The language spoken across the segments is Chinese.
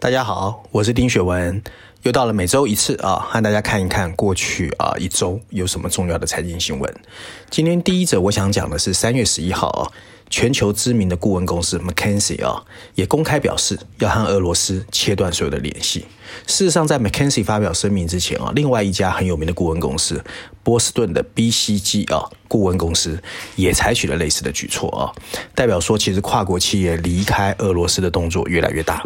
大家好，我是丁雪文，又到了每周一次啊，和大家看一看过去啊一周有什么重要的财经新闻。今天第一则我想讲的是三月十一号啊，全球知名的顾问公司 McKinsey 啊也公开表示要和俄罗斯切断所有的联系。事实上，在 McKinsey 发表声明之前啊，另外一家很有名的顾问公司波士顿的 BCG 啊顾问公司也采取了类似的举措啊，代表说其实跨国企业离开俄罗斯的动作越来越大。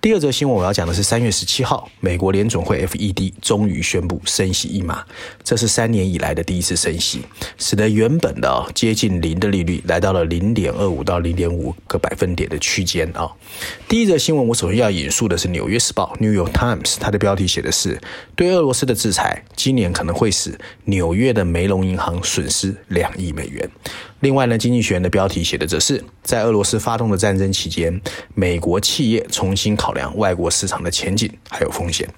第二则新闻我要讲的是三月十七号，美国联总会 FED 终于宣布升息一码，这是三年以来的第一次升息，使得原本的接近零的利率来到了零点二五到零点五个百分点的区间啊。第一则新闻我首先要引述的是《纽约时报》New York Times。Times，它的标题写的是对俄罗斯的制裁，今年可能会使纽纽约的梅隆银行损失两亿美元。另外呢，经济学人的标题写的则是在俄罗斯发动的战争期间，美国企业重新考量外国市场的前景还有风险。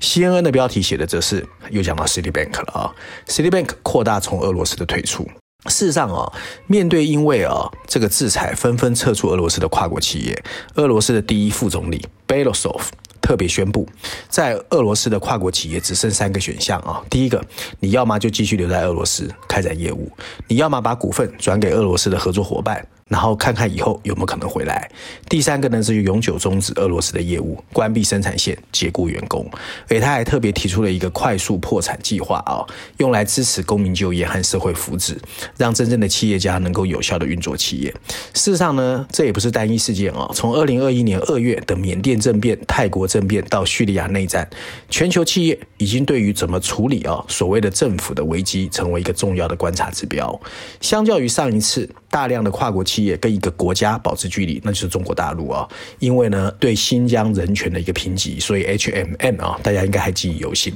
CNN 的标题写的则是又讲到 Citibank 了啊，Citibank 扩大从俄罗斯的退出。事实上啊，面对因为啊这个制裁纷纷撤出俄罗斯的跨国企业，俄罗斯的第一副总理 Belosov 特别宣布，在俄罗斯的跨国企业只剩三个选项啊。第一个，你要么就继续留在俄罗斯开展业务，你要么把股份转给俄罗斯的合作伙伴。然后看看以后有没有可能回来。第三个呢，是永久终止俄罗斯的业务，关闭生产线，解雇员工。而他还特别提出了一个快速破产计划啊，用来支持公民就业和社会福祉，让真正的企业家能够有效地运作企业。事实上呢，这也不是单一事件啊。从二零二一年二月的缅甸政变、泰国政变到叙利亚内战，全球企业已经对于怎么处理啊所谓的政府的危机，成为一个重要的观察指标。相较于上一次大量的跨国企业，跟一个国家保持距离，那就是中国大陆啊。因为呢，对新疆人权的一个评级，所以 HMM 啊，大家应该还记忆犹新。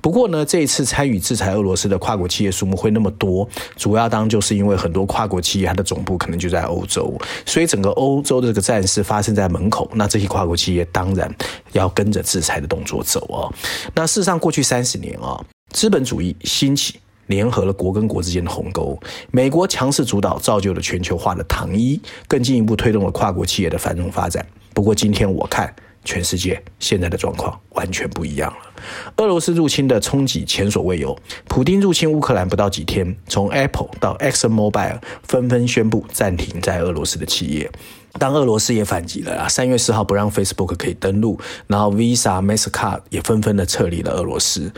不过呢，这一次参与制裁俄罗斯的跨国企业数目会那么多，主要当然就是因为很多跨国企业它的总部可能就在欧洲，所以整个欧洲的这个战事发生在门口，那这些跨国企业当然要跟着制裁的动作走啊。那事实上，过去三十年啊，资本主义兴起。联合了国跟国之间的鸿沟，美国强势主导，造就了全球化的糖衣，更进一步推动了跨国企业的繁荣发展。不过，今天我看全世界现在的状况完全不一样了。俄罗斯入侵的冲击前所未有，普丁入侵乌克兰不到几天，从 Apple 到 ExxonMobil 纷纷宣布暂停在俄罗斯的企业。当俄罗斯也反击了啊，三月四号不让 Facebook 可以登录，然后 Visa、Mastercard 也纷纷的撤离了俄罗斯。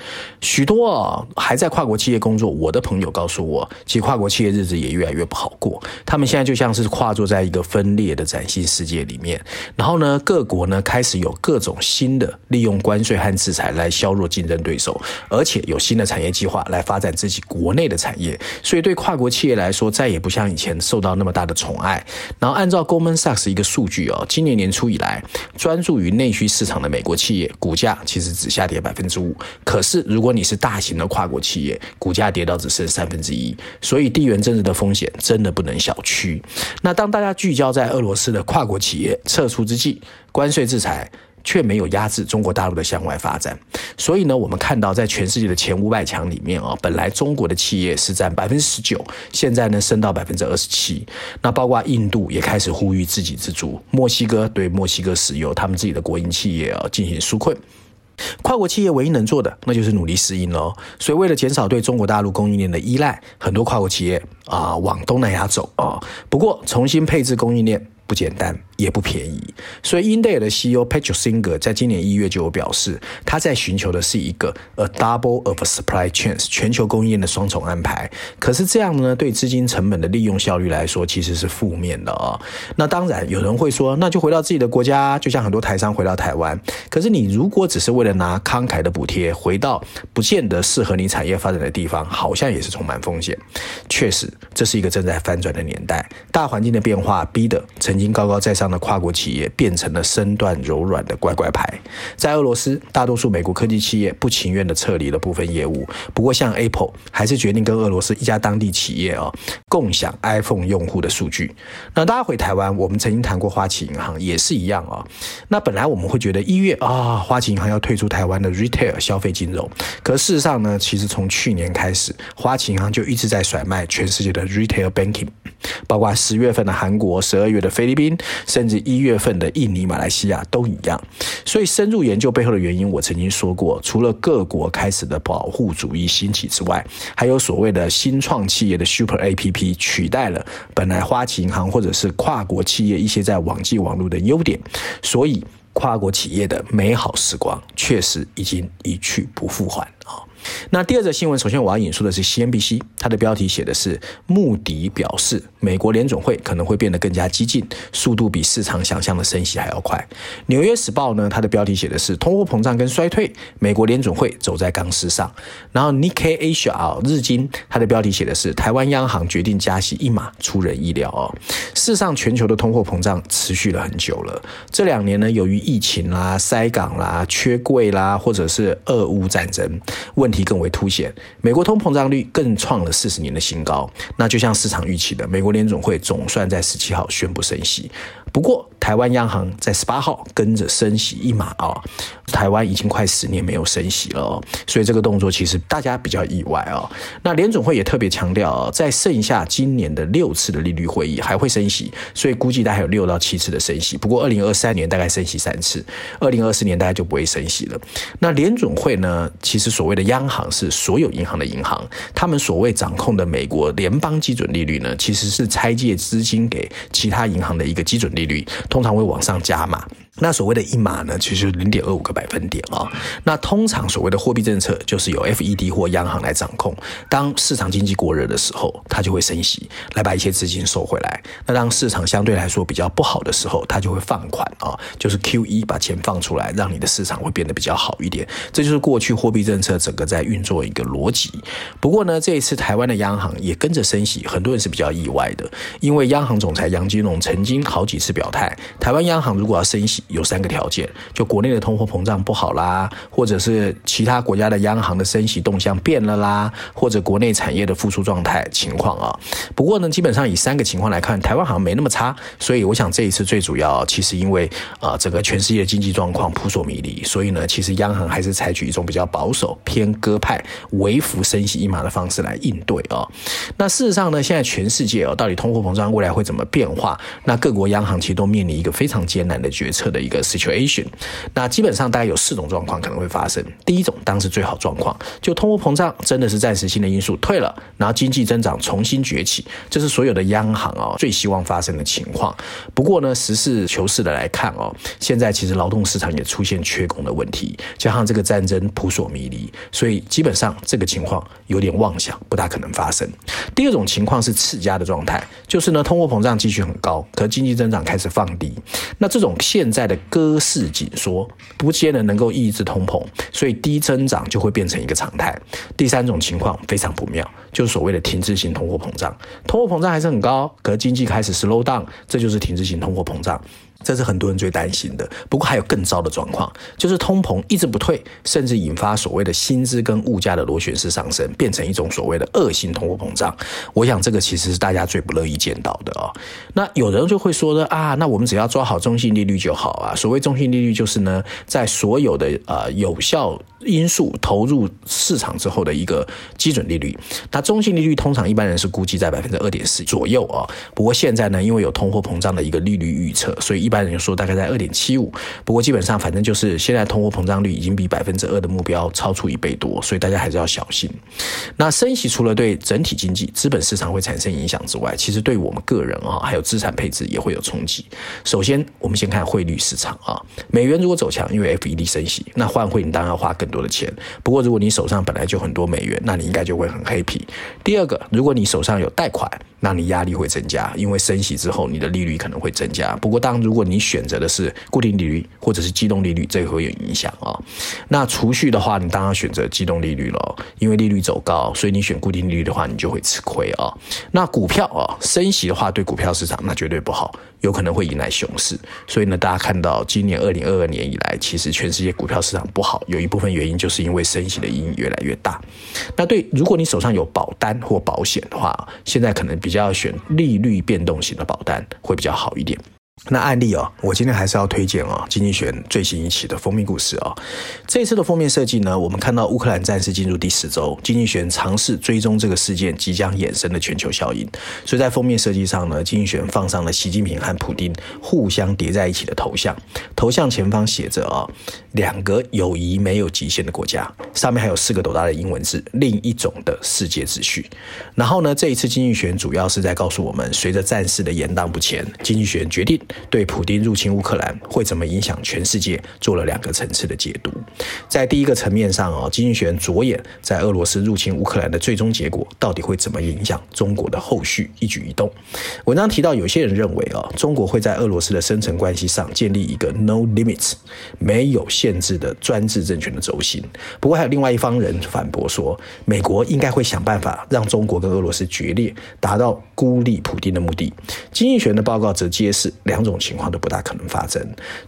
许多啊还在跨国企业工作，我的朋友告诉我，其实跨国企业日子也越来越不好过。他们现在就像是跨坐在一个分裂的崭新世界里面。然后呢，各国呢开始有各种新的利用关税和制裁来削弱竞争对手，而且有新的产业计划来发展自己国内的产业。所以对跨国企业来说，再也不像以前受到那么大的宠爱。然后按照 Goldman Sachs 一个数据哦，今年年初以来，专注于内需市场的美国企业股价其实只下跌百分之五。可是如果你是大型的跨国企业，股价跌到只剩三分之一。所以地缘政治的风险真的不能小觑。那当大家聚焦在俄罗斯的跨国企业撤出之际，关税制裁。却没有压制中国大陆的向外发展，所以呢，我们看到在全世界的前五百强里面啊，本来中国的企业是占百分之十九，现在呢升到百分之二十七。那包括印度也开始呼吁自给自足，墨西哥对墨西哥石油他们自己的国营企业啊进行纾困。跨国企业唯一能做的，那就是努力适应喽。所以为了减少对中国大陆供应链的依赖，很多跨国企业啊往东南亚走啊。不过重新配置供应链不简单。也不便宜，所以英特尔的 CEO Patrick Singer 在今年一月就有表示，他在寻求的是一个 a double of supply chains 全球供应链的双重安排。可是这样呢，对资金成本的利用效率来说，其实是负面的啊、那当然有人会说，那就回到自己的国家，就像很多台商回到台湾。可是你如果只是为了拿慷慨的补贴回到不见得适合你产业发展的地方，好像也是充满风险。确实，这是一个正在翻转的年代，大环境的变化逼得曾经高高在上的。跨国企业变成了身段柔软的乖乖牌，在俄罗斯，大多数美国科技企业不情愿地撤离了部分业务。不过，像 Apple 还是决定跟俄罗斯一家当地企业哦共享 iPhone 用户的数据。那大家回台湾，我们曾经谈过花旗银行也是一样哦。那本来我们会觉得一月啊，花旗银行要退出台湾的 Retail 消费金融，可事实上呢，其实从去年开始，花旗银行就一直在甩卖全世界的 Retail Banking，包括十月份的韩国，十二月的菲律律宾，甚至一月份的印尼、马来西亚都一样。所以深入研究背后的原因，我曾经说过，除了各国开始的保护主义兴起之外，还有所谓的新创企业的 Super APP 取代了本来花旗银行或者是跨国企业一些在网际网络的优点，所以跨国企业的美好时光确实已经一去不复返啊。那第二则新闻，首先我要引述的是 CNBC，它的标题写的是穆迪表示，美国联准会可能会变得更加激进，速度比市场想象的升息还要快。纽约时报呢，它的标题写的是通货膨胀跟衰退，美国联准会走在钢丝上。然后 Nikkei Asia 日经，它的标题写的是台湾央行决定加息一码，出人意料哦。事实上，全球的通货膨胀持续了很久了，这两年呢，由于疫情啦、塞港啦、缺柜啦，或者是俄乌战争问。问题更为凸显，美国通膨胀率更创了四十年的新高。那就像市场预期的，美国联总会总算在十七号宣布升息。不过，台湾央行在十八号跟着升息一码啊，台湾已经快十年没有升息了哦，所以这个动作其实大家比较意外啊。那联准会也特别强调，在剩下今年的六次的利率会议还会升息，所以估计大概有六到七次的升息。不过，二零二三年大概升息三次，二零二四年大概就不会升息了。那联准会呢，其实所谓的央行是所有银行的银行，他们所谓掌控的美国联邦基准利率呢，其实是拆借资金给其他银行的一个基准利率，利率通常会往上加嘛。那所谓的一码呢，其实零点二五个百分点啊。那通常所谓的货币政策就是由 FED 或央行来掌控。当市场经济过热的时候，它就会升息，来把一些资金收回来。那当市场相对来说比较不好的时候，它就会放款啊，就是 QE 把钱放出来，让你的市场会变得比较好一点。这就是过去货币政策整个在运作一个逻辑。不过呢，这一次台湾的央行也跟着升息，很多人是比较意外的，因为央行总裁杨金龙曾经好几次表态，台湾央行如果要升息，有三个条件，就国内的通货膨胀不好啦，或者是其他国家的央行的升息动向变了啦，或者国内产业的复苏状态情况啊。不过呢，基本上以三个情况来看，台湾好像没那么差。所以我想这一次最主要，其实因为啊，整个全世界经济状况扑朔迷离，所以呢，其实央行还是采取一种比较保守、偏鸽派、微幅升息一码的方式来应对啊。那事实上呢，现在全世界啊，到底通货膨胀未来会怎么变化？那各国央行其实都面临一个非常艰难的决策的一个 situation，那基本上大概有四种状况可能会发生。第一种当然是最好状况，就通货膨胀真的是暂时性的因素退了，然后经济增长重新崛起，这是所有的央行哦最希望发生的情况。不过呢，实事求是的来看哦，现在其实劳动市场也出现缺工的问题，加上这个战争扑朔迷离，所以基本上这个情况有点妄想，不大可能发生。第二种情况是次佳的状态，就是呢通货膨胀继续很高，可经济增长开始放低，那这种现在的。歌式紧缩不见得能够抑制通膨，所以低增长就会变成一个常态。第三种情况非常不妙，就是所谓的停滞性通货膨胀，通货膨胀还是很高，可是经济开始 slow down，这就是停滞性通货膨胀。这是很多人最担心的。不过还有更糟的状况，就是通膨一直不退，甚至引发所谓的薪资跟物价的螺旋式上升，变成一种所谓的恶性通货膨胀。我想这个其实是大家最不乐意见到的哦。那有人就会说的啊，那我们只要抓好中性利率就好啊。所谓中性利率就是呢，在所有的呃有效因素投入市场之后的一个基准利率。那中性利率通常一般人是估计在百分之二点四左右啊。不过现在呢，因为有通货膨胀的一个利率预测，所以一般人说大概在二点七五，不过基本上反正就是现在通货膨胀率已经比百分之二的目标超出一倍多，所以大家还是要小心。那升息除了对整体经济、资本市场会产生影响之外，其实对我们个人啊，还有资产配置也会有冲击。首先，我们先看汇率市场啊，美元如果走强，因为 FED 升息，那换汇你当然要花更多的钱。不过如果你手上本来就很多美元，那你应该就会很 happy。第二个，如果你手上有贷款，那你压力会增加，因为升息之后你的利率可能会增加。不过当如果你选择的是固定利率或者是机动利率，这个会有影响啊。那储蓄的话，你当然选择机动利率了，因为利率走高，所以你选固定利率的话，你就会吃亏啊。那股票啊，升息的话，对股票市场那绝对不好，有可能会迎来熊市。所以呢，大家看到今年二零二二年以来，其实全世界股票市场不好，有一部分原因就是因为升息的阴影越来越大。那对，如果你手上有保单或保险的话，现在可能比比较选利率变动型的保单会比较好一点。那案例哦，我今天还是要推荐哦，《经济学》最新一期的封面故事哦。这次的封面设计呢，我们看到乌克兰战事进入第十周，《经济学》尝试追踪这个事件即将衍生的全球效应。所以在封面设计上呢，《经济学》放上了习近平和普丁互相叠在一起的头像，头像前方写着啊、两个友谊没有极限的国家，上面还有四个斗大的英文字，另一种的世界秩序。然后呢，这一次《经济学》主要是在告诉我们，随着战事的延宕不前，《经济学》决定。对普丁入侵乌克兰会怎么影响全世界，做了两个层次的解读。在第一个层面上，哦，经济学人着眼在俄罗斯入侵乌克兰的最终结果到底会怎么影响中国的后续一举一动。文章提到，有些人认为，哦，中国会在俄罗斯的深层关系上建立一个 no limits 没有限制的专制政权的轴心。不过，还有另外一方人反驳说，美国应该会想办法让中国跟俄罗斯决裂，达到孤立普丁的目的。经济学人的报告则揭示两。种情况都不大可能发生。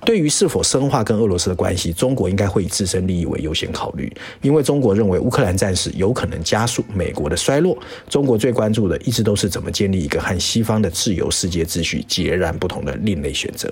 对于是否深化跟俄罗斯的关系，中国应该会以自身利益为优先考虑，因为中国认为乌克兰战事有可能加速美国的衰落。中国最关注的一直都是怎么建立一个和西方的自由世界秩序截然不同的另类选择。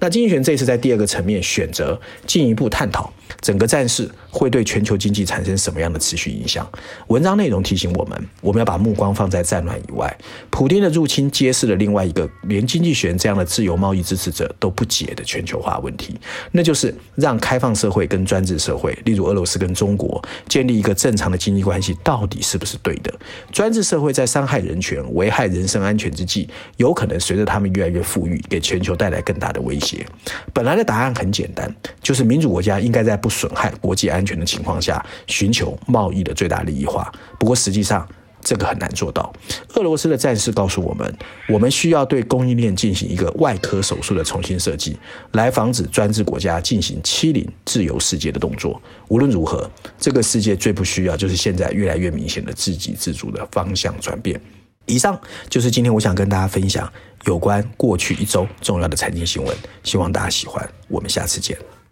那经济学这次在第二个层面选择进一步探讨整个战事会对全球经济产生什么样的持续影响。文章内容提醒我们，我们要把目光放在战乱以外。普丁的入侵揭示了另外一个连经济学这样的自由。贸易支持者都不解的全球化问题，那就是让开放社会跟专制社会，例如俄罗斯跟中国，建立一个正常的经济关系，到底是不是对的？专制社会在伤害人权、危害人身安全之际，有可能随着他们越来越富裕，给全球带来更大的威胁。本来的答案很简单，就是民主国家应该在不损害国际安安全的情况下，寻求贸易的最大利益化。不过实际上，这个很难做到。俄罗斯的战事告诉我们，我们需要对供应链进行一个外科手术的重新设计，来防止专制国家进行欺凌自由世界的动作。无论如何，这个世界最不需要就是现在越来越明显的自给自足的方向转变。以上就是今天我想跟大家分享有关过去一周重要的财经新闻，希望大家喜欢。我们下次见。